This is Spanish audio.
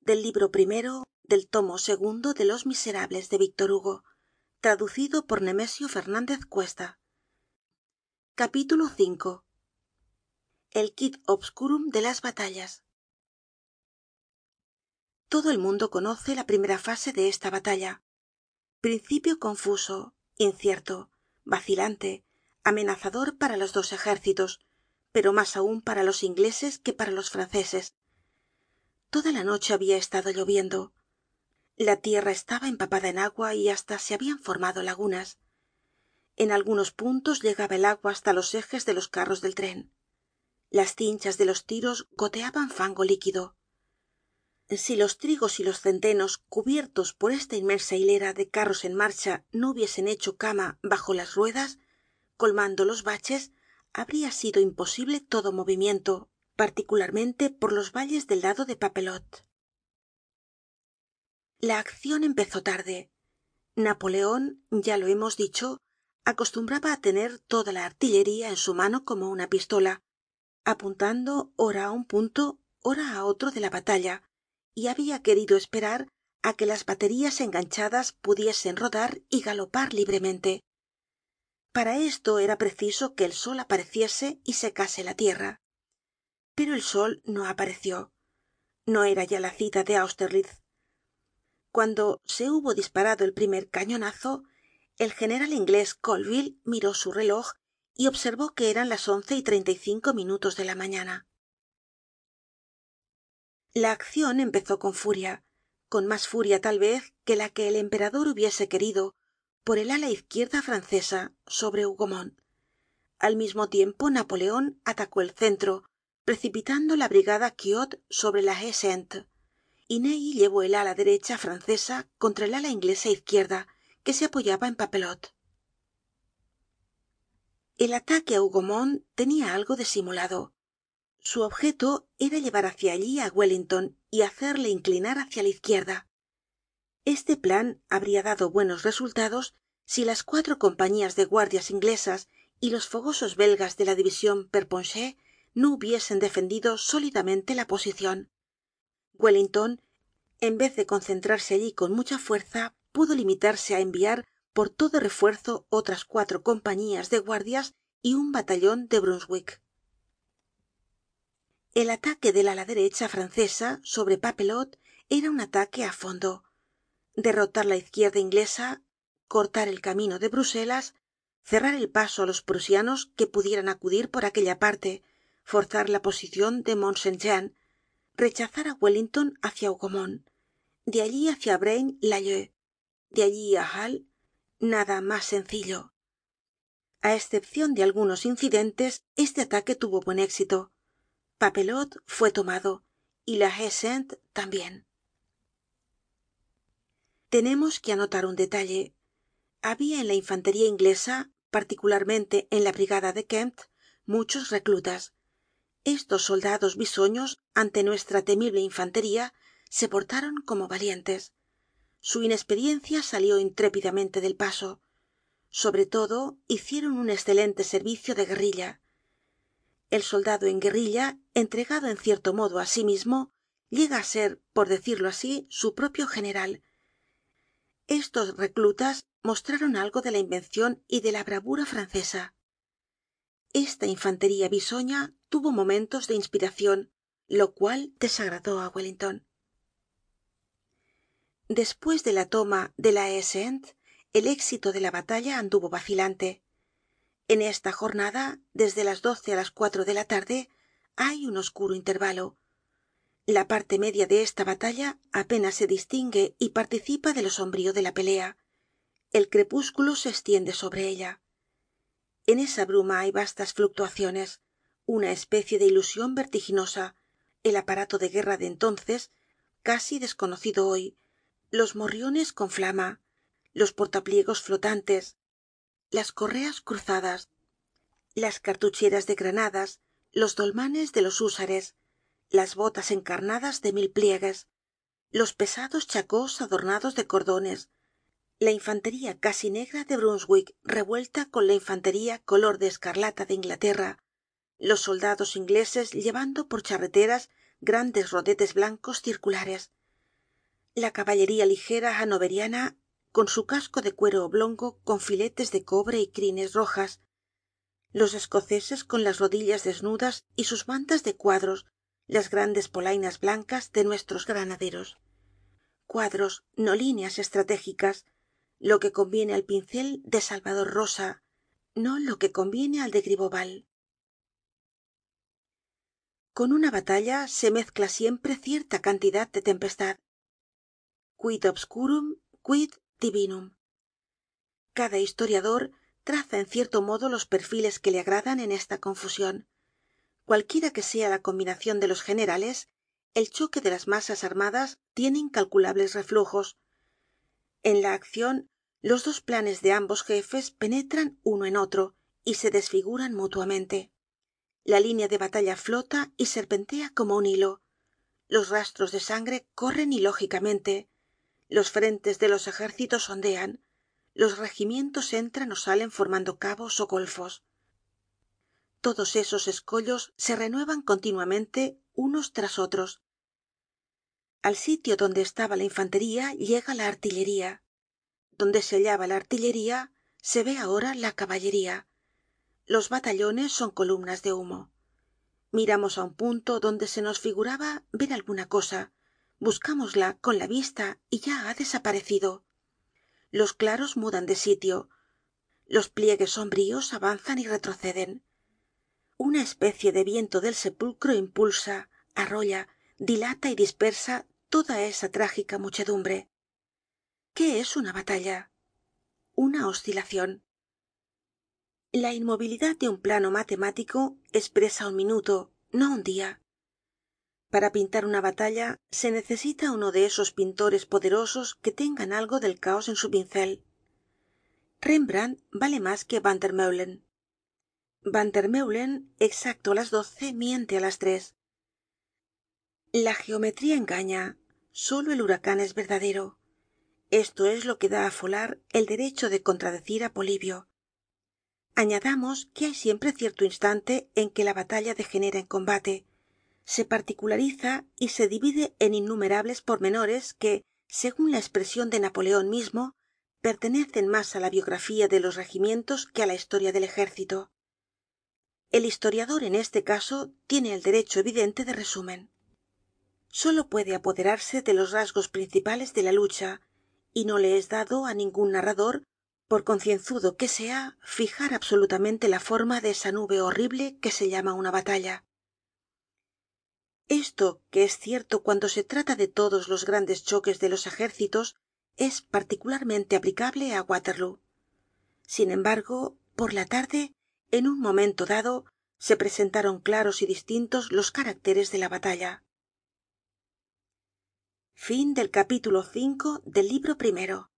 del libro primero del tomo segundo de los miserables de víctor hugo traducido por nemesio fernandez cuesta. El quid obscurum de las batallas. Todo el mundo conoce la primera fase de esta batalla. Principio confuso incierto vacilante amenazador para los dos ejércitos pero mas aun para los ingleses que para los franceses toda la noche habia estado lloviendo. La tierra estaba empapada en agua y hasta se habian formado lagunas. En algunos puntos llegaba el agua hasta los ejes de los carros del tren. Las cinchas de los tiros goteaban fango líquido. Si los trigos y los centenos cubiertos por esta inmensa hilera de carros en marcha no hubiesen hecho cama bajo las ruedas colmando los baches habría sido imposible todo movimiento particularmente por los valles del lado de papelotte la accion empezó tarde. Napoleon ya lo hemos dicho acostumbraba á tener toda la artillería en su mano como una pistola apuntando ora á un punto ora á otro de la batalla y había querido esperar á que las baterías enganchadas pudiesen rodar y galopar libremente. Para esto era preciso que el sol apareciese y secase la tierra pero el sol no apareció. No era ya la cita de austerlitz. Cuando se hubo disparado el primer cañonazo el general inglés colville miró su reloj y observó que eran las once y treinta y cinco minutos de la mañana. La accion empezó con furia con mas furia tal vez que la que el emperador hubiese querido por el ala izquierda francesa sobre hougomont. Al mismo tiempo napoleon atacó el centro precipitando la brigada quiot sobre la haie sainte y ney llevó el ala derecha francesa contra el ala inglesa izquierda que se apoyaba en papelotte el ataque á hougomont tenia algo de simulado. Su objeto era llevar hacia allí á wellington y hacerle inclinar hacia la izquierda. Este plan habría dado buenos resultados si las cuatro compañías de guardias inglesas y los fogosos belgas de la division no hubiesen defendido sólidamente la posicion wellington en vez de concentrarse allí con mucha fuerza pudo limitarse á enviar por todo refuerzo otras cuatro compañías de guardias y un batallon de brunswick. El ataque del ala derecha francesa sobre papelotte era un ataque á fondo. Derrotar la izquierda inglesa cortar el camino de bruselas cerrar el paso á los prusianos que pudieran acudir por aquella parte forzar la posicion de mont saint jean rechazar á wellington hacia hougomont de allí hacia braine lalleud de allí á hal nada mas sencillo. A escepcion de algunos incidentes este ataque tuvo buen éxito. Papelotte fue tomado y la haie sainte tambien tenemos que anotar un detalle. Habia en la infantería inglesa particularmente en la brigada de kempt muchos reclutas estos soldados bisoños ante nuestra temible infantería se portaron como valientes. Su inexperiencia salió intrépidamente del paso. Sobre todo hicieron un escelente servicio de guerrilla. El soldado en guerrilla entregado en cierto modo á sí mismo llega á ser por decirlo así su propio general. Estos reclutas mostraron algo de la invencion y de la bravura francesa esta infantería bisoña tuvo momentos de inspiracion lo cual desagradó á wellington. Despues de la toma de la haie sainte el éxito de la batalla anduvo vacilante. En esta jornada desde las doce á las cuatro de la tarde hay un oscuro intervalo. La parte media de esta batalla apenas se distingue y participa de lo sombrío de la pelea. El crepúsculo se estiende sobre ella en esa bruma hay vastas fluctuaciones una especie de ilusion vertiginosa el aparato de guerra de entonces casi desconocido hoy los morriones con flama los portapliegos flotantes las correas cruzadas las cartucheras de granadas los dolmanes de los húsares las botas encarnadas de mil pliegues los pesados chacós adornados de cordones la infantería casi negra de brunswick revuelta con la infantería color de escarlata de inglaterra los soldados ingleses llevando por charreteras grandes rodetes blancos circulares la caballería ligera hannoveriana con su casco de cuero oblongo con filetes de cobre y crines rojas los escoceses con las rodillas desnudas y sus mantas de cuadros las grandes polainas blancas de nuestros granaderos. Cuadros no líneas estratégicas lo que conviene al pincel de salvador rosa no lo que conviene al de gribeauval con una batalla se mezcla siempre cierta cantidad de tempestad. Quid obscurum quid divinum. Cada historiador traza en cierto modo los perfiles que le agradan en esta confusion cualquiera que sea la combinacion de los generales el choque de las masas armadas tiene incalculables reflujos en la accion los dos planes de ambos jefes penetran uno en otro y se desfiguran mutuamente. La línea de batalla flota y serpentea como un hilo. Los rastros de sangre corren ilógicamente. Los frentes de los ejércitos ondean. Los regimientos entran ó salen formando cabos ó golfos. Todos esos escollos se renuevan continuamente unos tras otros al sitio donde estaba la infantería llega la artillería. Donde se hallaba la artillería se ve ahora la caballería. Los batallones son columnas de humo. Miramos á un punto donde se nos figuraba ver alguna cosa. Buscámosla con la vista y ya ha desaparecido. Los claros mudan de sitio. Los pliegues sombríos avanzan y retroceden. Una especie de viento del sepulcro impulsa arrolla dilata y dispersa toda esa trágica muchedumbre. Qué es una batalla una oscilacion la inmovilidad de un plano matemático espresa un minuto no un dia para pintar una batalla se necesita uno de esos pintores poderosos que tengan algo del caos en su pincel. Rembrandt vale mas que vandermeulen vandermeulen exacto á las doce miente á las tres. La geometría engaña solo el huracan es verdadero. Esto es lo que da á folard el derecho de contradecir á polibio. Añadamos que hay siempre cierto instante en que la batalla degenera en combate se particulariza y se divide en innumerables pormenores que segun la espresion de napoleon mismo pertenecen mas á la biografía de los regimientos que á la historia del ejército. El historiador en este caso tiene el derecho evidente de resumen solo puede apoderarse de los rasgos principales de la lucha y no le es dado á ningun narrador por concienzudo que sea fijar absolutamente la forma de esa nube horrible que se llama una batalla. Esto que es cierto cuando se trata de todos los grandes choques de los ejércitos es particularmente aplicable á waterloo. Sin embargo por la tarde en un momento dado se presentaron claros y distintos los caracteres de la batalla Fin del capítulo 5 del libro primero.